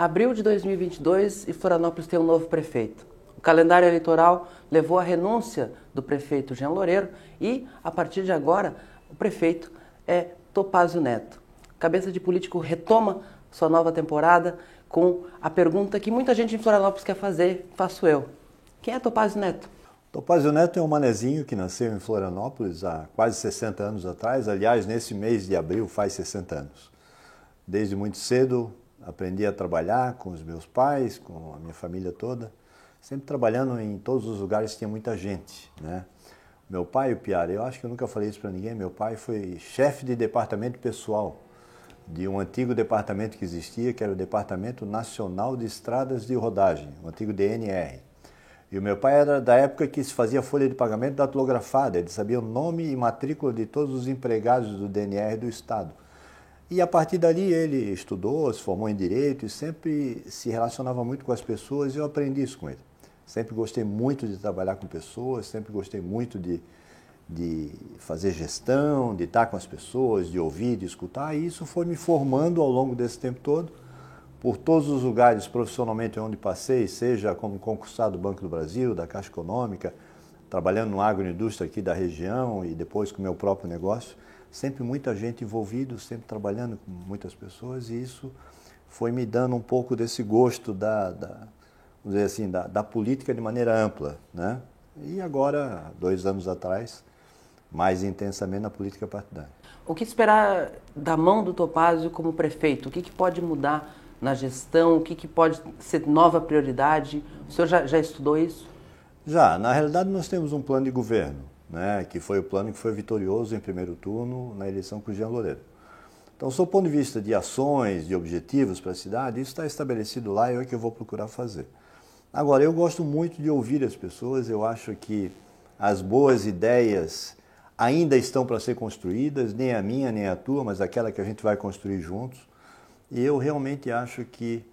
Abril de 2022 e Florianópolis tem um novo prefeito. O calendário eleitoral levou à renúncia do prefeito Jean Loureiro e, a partir de agora, o prefeito é Topázio Neto. Cabeça de Político retoma sua nova temporada com a pergunta que muita gente em Florianópolis quer fazer, faço eu. Quem é Topázio Neto? Topázio Neto é um manezinho que nasceu em Florianópolis há quase 60 anos atrás. Aliás, nesse mês de abril faz 60 anos. Desde muito cedo aprendi a trabalhar com os meus pais, com a minha família toda, sempre trabalhando em todos os lugares que tinha muita gente, né? Meu pai, o Piara, eu acho que eu nunca falei isso para ninguém, meu pai foi chefe de departamento pessoal de um antigo departamento que existia, que era o Departamento Nacional de Estradas de Rodagem, o antigo DNR. E o meu pai era da época que se fazia folha de pagamento datilografada, ele sabia o nome e matrícula de todos os empregados do DNR do Estado. E a partir dali ele estudou, se formou em Direito e sempre se relacionava muito com as pessoas e eu aprendi isso com ele. Sempre gostei muito de trabalhar com pessoas, sempre gostei muito de, de fazer gestão, de estar com as pessoas, de ouvir, de escutar. E isso foi me formando ao longo desse tempo todo, por todos os lugares profissionalmente onde passei, seja como concursado do Banco do Brasil, da Caixa Econômica, trabalhando no agroindústria aqui da região e depois com o meu próprio negócio. Sempre muita gente envolvida, sempre trabalhando com muitas pessoas e isso foi me dando um pouco desse gosto da, da vamos dizer assim, da, da política de maneira ampla, né? E agora, dois anos atrás, mais intensamente na política partidária. O que esperar da mão do Topázio como prefeito? O que, que pode mudar na gestão? O que, que pode ser nova prioridade? O senhor já, já estudou isso? Já. Na realidade, nós temos um plano de governo, né, que foi o plano que foi vitorioso em primeiro turno na eleição com o Jean Loureiro. Então, sob o ponto de vista de ações, de objetivos para a cidade, isso está estabelecido lá e é o que eu vou procurar fazer. Agora, eu gosto muito de ouvir as pessoas, eu acho que as boas ideias ainda estão para ser construídas, nem a minha, nem a tua, mas aquela que a gente vai construir juntos. E eu realmente acho que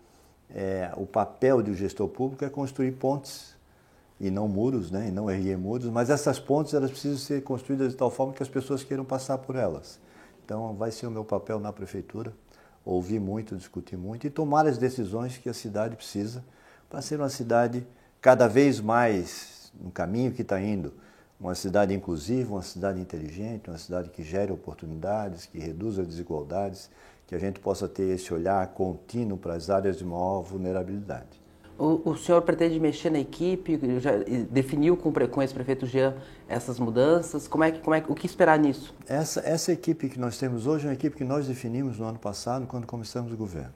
é, o papel do gestor público é construir pontes e não muros, né? e não erguer muros, mas essas pontes elas precisam ser construídas de tal forma que as pessoas queiram passar por elas. Então vai ser o meu papel na prefeitura, ouvir muito, discutir muito e tomar as decisões que a cidade precisa para ser uma cidade cada vez mais no caminho que está indo, uma cidade inclusiva, uma cidade inteligente, uma cidade que gere oportunidades, que reduza desigualdades, que a gente possa ter esse olhar contínuo para as áreas de maior vulnerabilidade. O, o senhor pretende mexer na equipe? Já definiu com, com esse prefeito Jean essas mudanças? Como é que, como é, o que esperar nisso? Essa, essa equipe que nós temos hoje é uma equipe que nós definimos no ano passado, quando começamos o governo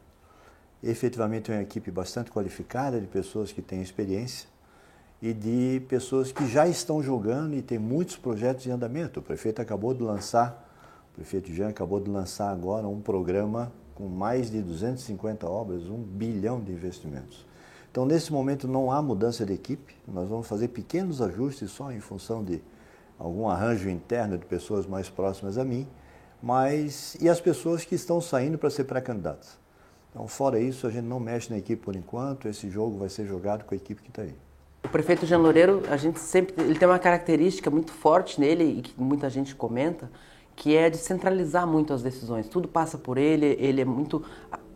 efetivamente é uma equipe bastante qualificada, de pessoas que têm experiência e de pessoas que já estão jogando e tem muitos projetos em andamento. O prefeito acabou de lançar, o prefeito Jean acabou de lançar agora um programa com mais de 250 obras, um bilhão de investimentos. Então, nesse momento, não há mudança de equipe, nós vamos fazer pequenos ajustes só em função de algum arranjo interno de pessoas mais próximas a mim, mas e as pessoas que estão saindo para ser pré-candidatas. Então, fora isso, a gente não mexe na equipe por enquanto. Esse jogo vai ser jogado com a equipe que está aí. O prefeito Jean Loureiro, a gente sempre, ele tem uma característica muito forte nele e que muita gente comenta, que é de centralizar muito as decisões. Tudo passa por ele, ele é muito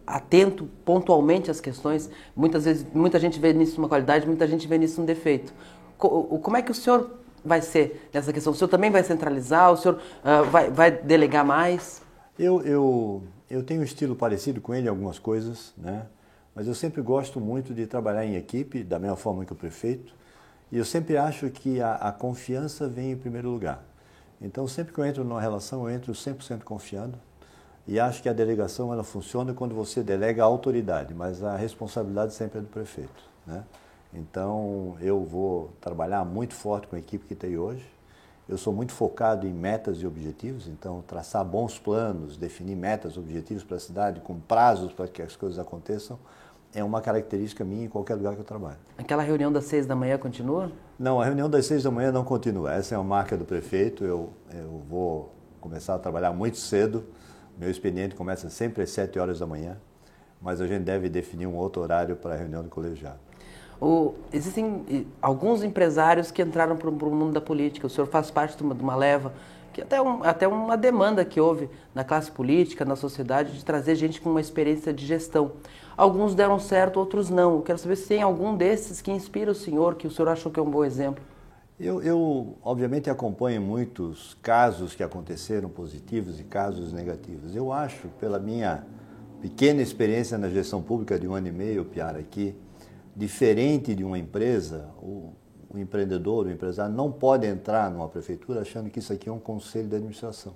atento pontualmente às questões. Muitas vezes, muita gente vê nisso uma qualidade, muita gente vê nisso um defeito. Como é que o senhor vai ser nessa questão? O senhor também vai centralizar? O senhor uh, vai, vai delegar mais? Eu, eu eu tenho um estilo parecido com ele em algumas coisas, né? mas eu sempre gosto muito de trabalhar em equipe, da mesma forma que o prefeito, e eu sempre acho que a, a confiança vem em primeiro lugar. Então, sempre que eu entro numa relação, eu entro 100% confiando, e acho que a delegação ela funciona quando você delega a autoridade, mas a responsabilidade sempre é do prefeito. Né? Então, eu vou trabalhar muito forte com a equipe que tem hoje, eu sou muito focado em metas e objetivos, então traçar bons planos, definir metas, objetivos para a cidade, com prazos para que as coisas aconteçam, é uma característica minha em qualquer lugar que eu trabalho. Aquela reunião das seis da manhã continua? Não, a reunião das seis da manhã não continua. Essa é uma marca do prefeito. Eu, eu vou começar a trabalhar muito cedo. Meu expediente começa sempre às sete horas da manhã, mas a gente deve definir um outro horário para a reunião do colegiado. O, existem alguns empresários que entraram para o mundo da política. O senhor faz parte de uma, de uma leva, que até, um, até uma demanda que houve na classe política, na sociedade, de trazer gente com uma experiência de gestão. Alguns deram certo, outros não. Eu quero saber se tem algum desses que inspira o senhor, que o senhor achou que é um bom exemplo. Eu, eu, obviamente, acompanho muitos casos que aconteceram positivos e casos negativos. Eu acho, pela minha pequena experiência na gestão pública de um ano e meio, Piara, aqui, diferente de uma empresa, o, o empreendedor, o empresário não pode entrar numa prefeitura achando que isso aqui é um conselho de administração.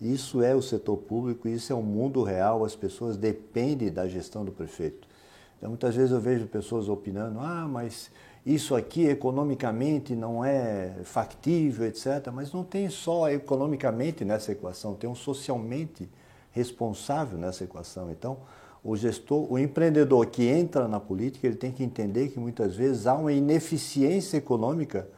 Isso é o setor público, isso é o mundo real, as pessoas dependem da gestão do prefeito. Então, muitas vezes eu vejo pessoas opinando, ah, mas isso aqui economicamente não é factível, etc. Mas não tem só economicamente nessa equação, tem um socialmente responsável nessa equação. Então, o gestor, o empreendedor que entra na política, ele tem que entender que muitas vezes há uma ineficiência econômica,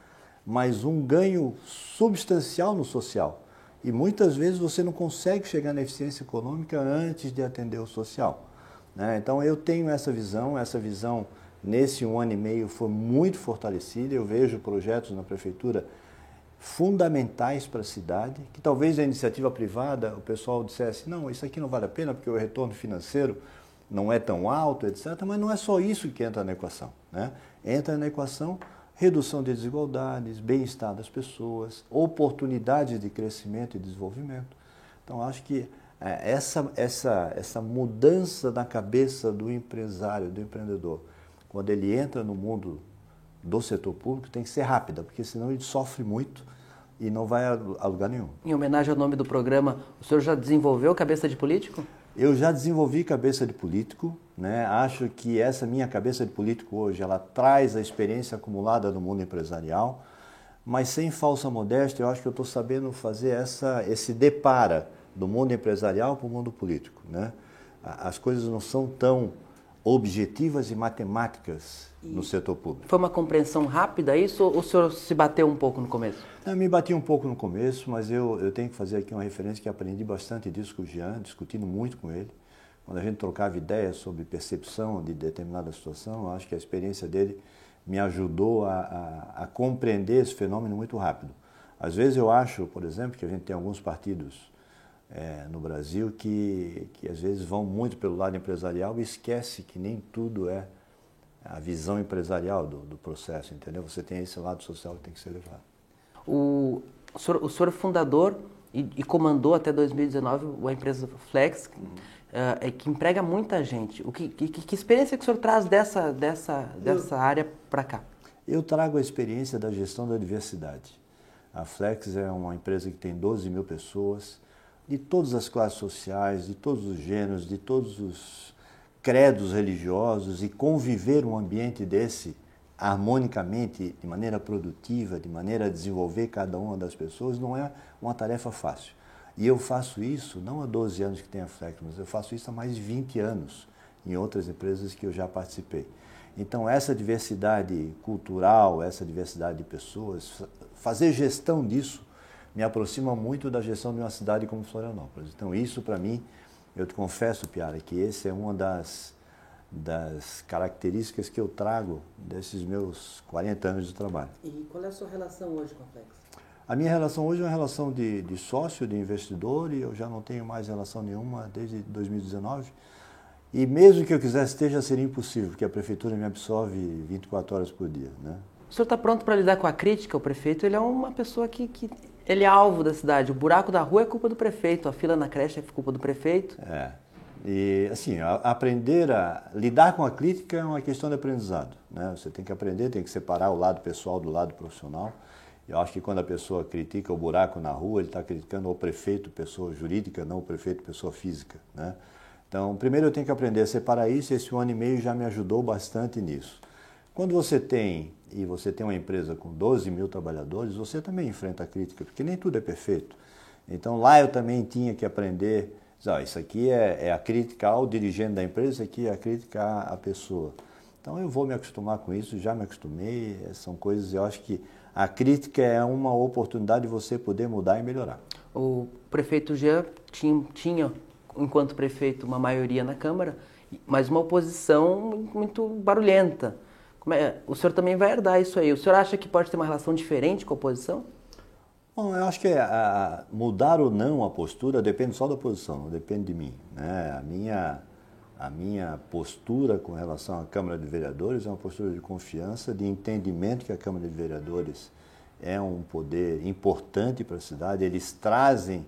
mas um ganho substancial no social. E muitas vezes você não consegue chegar na eficiência econômica antes de atender o social. Né? Então eu tenho essa visão, essa visão nesse um ano e meio foi muito fortalecida. Eu vejo projetos na prefeitura fundamentais para a cidade, que talvez a iniciativa privada, o pessoal dissesse, não, isso aqui não vale a pena porque o retorno financeiro não é tão alto, etc. Mas não é só isso que entra na equação. Né? Entra na equação redução de desigualdades, bem-estar das pessoas, oportunidades de crescimento e desenvolvimento. Então, acho que é, essa, essa, essa mudança na cabeça do empresário, do empreendedor, quando ele entra no mundo do setor público, tem que ser rápida, porque senão ele sofre muito e não vai a lugar nenhum. Em homenagem ao nome do programa, o senhor já desenvolveu cabeça de político? Eu já desenvolvi cabeça de político, né? acho que essa minha cabeça de político hoje, ela traz a experiência acumulada no mundo empresarial, mas sem falsa modéstia, eu acho que eu estou sabendo fazer essa, esse depara do mundo empresarial para o mundo político. Né? As coisas não são tão objetivas e matemáticas no setor público. Foi uma compreensão rápida isso ou o senhor se bateu um pouco no começo? Eu me bati um pouco no começo, mas eu, eu tenho que fazer aqui uma referência que aprendi bastante disso com o Jean, discutindo muito com ele. Quando a gente trocava ideias sobre percepção de determinada situação, eu acho que a experiência dele me ajudou a, a, a compreender esse fenômeno muito rápido. Às vezes eu acho, por exemplo, que a gente tem alguns partidos é, no Brasil que, que às vezes vão muito pelo lado empresarial e esquece que nem tudo é a visão empresarial do, do processo, entendeu? Você tem esse lado social que tem que ser levado. O, o, senhor, o senhor é fundador e, e, comandou até 2019 a empresa Flex, uhum. uh, que emprega muita gente. O que, que, que, experiência que o senhor traz dessa, dessa, dessa área para cá? Eu trago a experiência da gestão da diversidade. A Flex é uma empresa que tem 12 mil pessoas, de todas as classes sociais, de todos os gêneros, de todos os credos religiosos e conviver um ambiente desse harmonicamente, de maneira produtiva, de maneira a desenvolver cada uma das pessoas, não é uma tarefa fácil. E eu faço isso não há 12 anos que tenho a Flex, mas eu faço isso há mais de 20 anos em outras empresas que eu já participei. Então, essa diversidade cultural, essa diversidade de pessoas, fazer gestão disso me aproxima muito da gestão de uma cidade como Florianópolis. Então, isso para mim, eu te confesso, Piara, que esse é uma das, das características que eu trago desses meus 40 anos de trabalho. E qual é a sua relação hoje com a Flex? A minha relação hoje é uma relação de, de sócio, de investidor, e eu já não tenho mais relação nenhuma desde 2019. E mesmo que eu quisesse ter, já seria impossível, porque a prefeitura me absorve 24 horas por dia. Né? O senhor está pronto para lidar com a crítica? O prefeito ele é uma pessoa que, que ele é alvo da cidade. O buraco da rua é culpa do prefeito, a fila na creche é culpa do prefeito. É. E, assim, aprender a lidar com a crítica é uma questão de aprendizado. Né? Você tem que aprender, tem que separar o lado pessoal do lado profissional. Eu acho que quando a pessoa critica o buraco na rua, ele está criticando o prefeito, pessoa jurídica, não o prefeito, pessoa física. Né? Então, primeiro eu tenho que aprender a separar isso esse ano e meio já me ajudou bastante nisso. Quando você tem, e você tem uma empresa com 12 mil trabalhadores, você também enfrenta crítica, porque nem tudo é perfeito. Então lá eu também tinha que aprender, ah, isso aqui é, é, a crítica ao dirigente da empresa, isso aqui é a crítica à, à pessoa. Então eu vou me acostumar com isso, já me acostumei, são coisas, eu acho que a crítica é uma oportunidade de você poder mudar e melhorar. O prefeito Jean tinha, tinha enquanto prefeito, uma maioria na Câmara, mas uma oposição muito barulhenta. É, o senhor também vai herdar isso aí. O senhor acha que pode ter uma relação diferente com a oposição? Bom, eu acho que a, mudar ou não a postura depende só da oposição, não depende de mim. Né? A, minha, a minha postura com relação à Câmara de Vereadores é uma postura de confiança, de entendimento que a Câmara de Vereadores é um poder importante para a cidade, eles trazem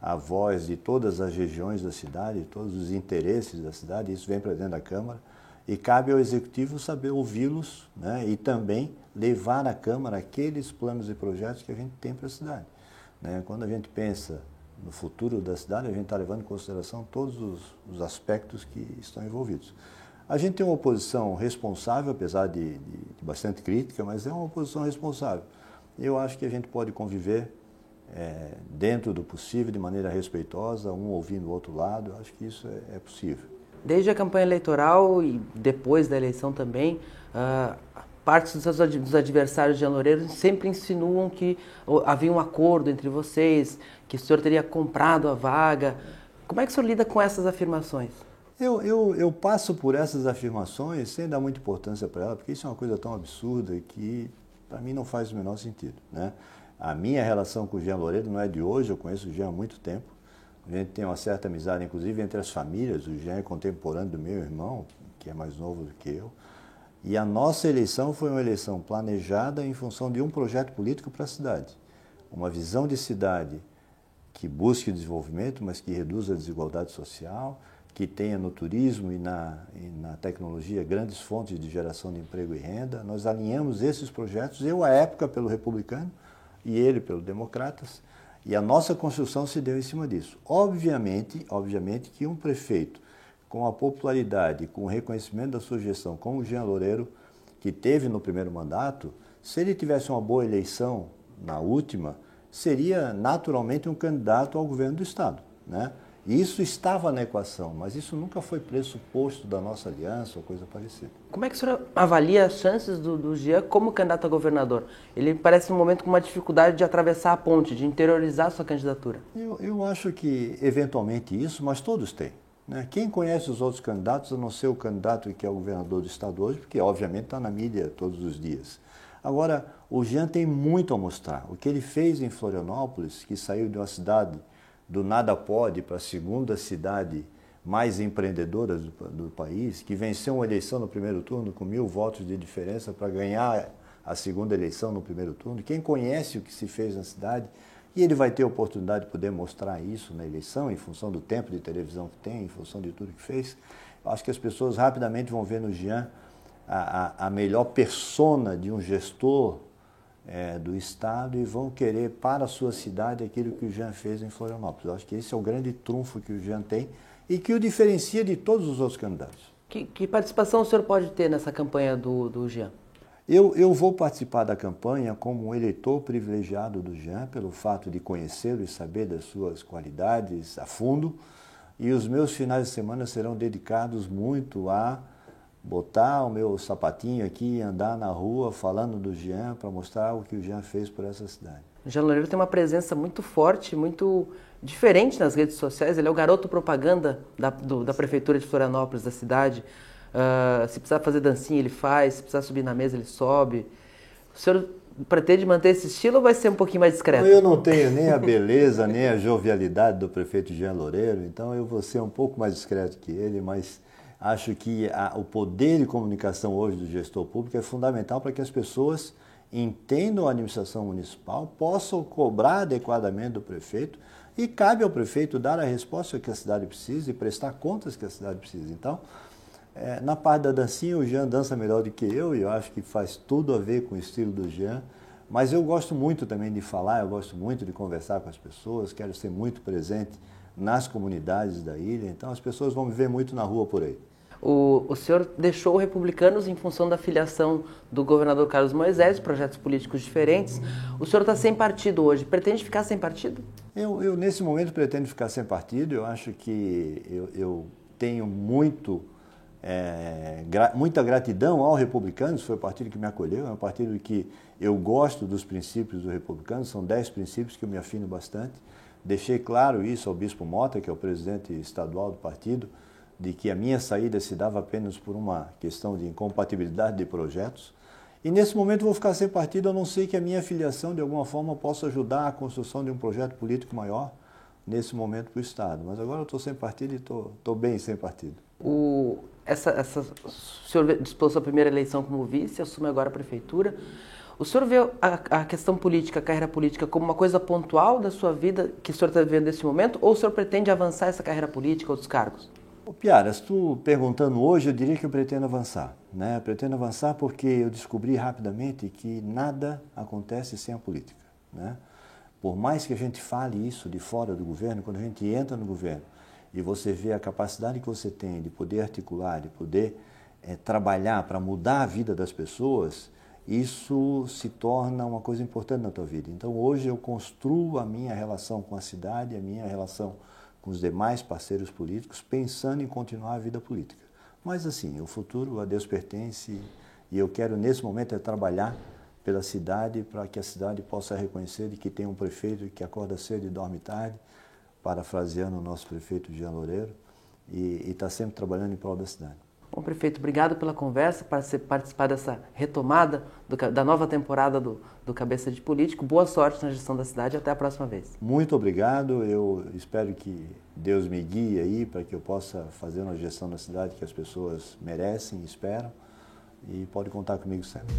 a voz de todas as regiões da cidade, todos os interesses da cidade, isso vem para dentro da Câmara, e cabe ao Executivo saber ouvi-los né, e também levar à Câmara aqueles planos e projetos que a gente tem para a cidade. Né? Quando a gente pensa no futuro da cidade, a gente está levando em consideração todos os, os, aspectos que estão envolvidos. A gente tem uma oposição responsável, apesar de, de, de bastante crítica, mas é uma oposição responsável. Eu acho que a gente pode conviver é, dentro do possível, de maneira respeitosa, um ouvindo o outro lado. Eu acho que isso é, é possível. Desde a campanha eleitoral e depois da eleição também, uh, partes dos adversários de Loureiro sempre insinuam que havia um acordo entre vocês, que o senhor teria comprado a vaga. Como é que o senhor lida com essas afirmações? Eu, eu, eu passo por essas afirmações sem dar muita importância para elas, porque isso é uma coisa tão absurda que para mim não faz o menor sentido. Né? A minha relação com o Jean Loureiro não é de hoje, eu conheço o Jean há muito tempo. A gente tem uma certa amizade, inclusive, entre as famílias. O Jean é contemporâneo do meu irmão, que é mais novo do que eu. E a nossa eleição foi uma eleição planejada em função de um projeto político para a cidade. Uma visão de cidade que busque o desenvolvimento, mas que reduza a desigualdade social, que tenha no turismo e na, e na tecnologia grandes fontes de geração de emprego e renda. Nós alinhamos esses projetos, eu à época pelo republicano e ele pelo democratas, e a nossa construção se deu em cima disso. Obviamente, obviamente que um prefeito com a popularidade, com o reconhecimento da sua gestão, como o Jean Loureiro, que teve no primeiro mandato, se ele tivesse uma boa eleição na última, seria naturalmente um candidato ao governo do Estado. Né? Isso estava na equação, mas isso nunca foi pressuposto da nossa aliança ou coisa parecida. Como é que o senhor avalia as chances do, do Jean como candidato a governador? Ele parece um momento com uma dificuldade de atravessar a ponte, de interiorizar a sua candidatura. Eu, eu acho que, eventualmente, isso, mas todos têm. Né? Quem conhece os outros candidatos, a não ser o candidato que é o governador do estado hoje, porque, obviamente, está na mídia todos os dias. Agora, o Jean tem muito a mostrar. O que ele fez em Florianópolis, que saiu de uma cidade do nada pode para a segunda cidade mais empreendedora do, do, país, que venceu uma eleição no primeiro turno com mil votos de diferença para ganhar a segunda eleição no primeiro turno. Quem conhece o que se fez na cidade, e ele vai ter a oportunidade de poder mostrar isso na eleição, em função do tempo de televisão que tem, em função de tudo que fez. Acho que as pessoas rapidamente vão ver no Jean a, a, a melhor persona de um gestor é, do Estado e vão querer para a sua cidade aquilo que o Jean fez em Florianópolis. Eu acho que esse é o grande trunfo que o Jean tem e que o diferencia de todos os outros candidatos. Que, que participação o senhor pode ter nessa campanha do, do Jean? Eu, eu vou participar da campanha como um eleitor privilegiado do Jean, pelo fato de conhecê-lo e saber das suas qualidades a fundo. E os meus finais de semana serão dedicados muito a botar o meu sapatinho aqui e andar na rua falando do Jean para mostrar o que o Jean fez por essa cidade. O Jean Loureiro tem uma presença muito forte, muito diferente nas redes sociais. Ele é o garoto propaganda da, do, da prefeitura de Florianópolis, da cidade. Uh, se precisar fazer dancinha, ele faz. Se precisar subir na mesa, ele sobe. O senhor pretende manter esse estilo ou vai ser um pouquinho mais discreto? Eu não tenho nem a beleza, nem a jovialidade do prefeito Jean Loureiro, então eu vou ser um pouco mais discreto que ele, mas Acho que a, o poder de comunicação hoje do gestor público é fundamental para que as pessoas entendam a administração municipal, possam cobrar adequadamente do prefeito e cabe ao prefeito dar a resposta que a cidade precisa e prestar contas que a cidade precisa. Então, é, na parte da dancinha, o Jean dança melhor do que eu e eu acho que faz tudo a ver com o estilo do Jean. Mas eu gosto muito também de falar, eu gosto muito de conversar com as pessoas, quero ser muito presente nas comunidades da ilha, então as pessoas vão me ver muito na rua por aí. O, o senhor deixou o Republicanos em função da filiação do governador Carlos Moisés, projetos políticos diferentes. O senhor está sem partido hoje. Pretende ficar sem partido? Eu, eu, nesse momento, pretendo ficar sem partido. Eu acho que eu, eu tenho muito, é, gra, muita gratidão ao Republicanos. Foi o partido que me acolheu. É um partido que eu gosto dos princípios do Republicanos. São dez princípios que eu me afino bastante. Deixei claro isso ao Bispo Mota, que é o presidente estadual do partido de que a minha saída se dava apenas por uma questão de incompatibilidade de projetos. E nesse momento vou ficar sem partido, a não ser que a minha filiação de alguma forma possa ajudar a construção de um projeto político maior nesse momento para o Estado. Mas agora eu estou sem partido e estou bem sem partido. O, essa, essa, o senhor disputou sua primeira eleição como vice, assume agora a prefeitura. O senhor vê a, a, questão política, a carreira política, como uma coisa pontual da sua vida que o senhor está vivendo nesse momento, ou o senhor pretende avançar essa carreira política, outros cargos? Ô Piaras, tu perguntando hoje, eu diria que eu pretendo avançar. Né? Eu pretendo avançar porque eu descobri rapidamente que nada acontece sem a política. Né? Por mais que a gente fale isso de fora do governo, quando a gente entra no governo e você vê a capacidade que você tem de poder articular, de poder é, trabalhar para mudar a vida das pessoas, isso se torna uma coisa importante na tua vida. Então hoje eu construo a minha relação com a cidade, a minha relação com os demais parceiros políticos, pensando em continuar a vida política. Mas assim, o futuro a Deus pertence e eu quero nesse momento é trabalhar pela cidade para que a cidade possa reconhecer que tem um prefeito que acorda cedo e dorme tarde, parafraseando o nosso prefeito Jean Loureiro, e está sempre trabalhando em prol da cidade. Bom, prefeito, obrigado pela conversa, para participar dessa retomada do, da nova temporada do, do Cabeça de Político. Boa sorte na gestão da cidade até a próxima vez. Muito obrigado. Eu espero que Deus me guie aí para que eu possa fazer uma gestão da cidade que as pessoas merecem e esperam. E pode contar comigo sempre.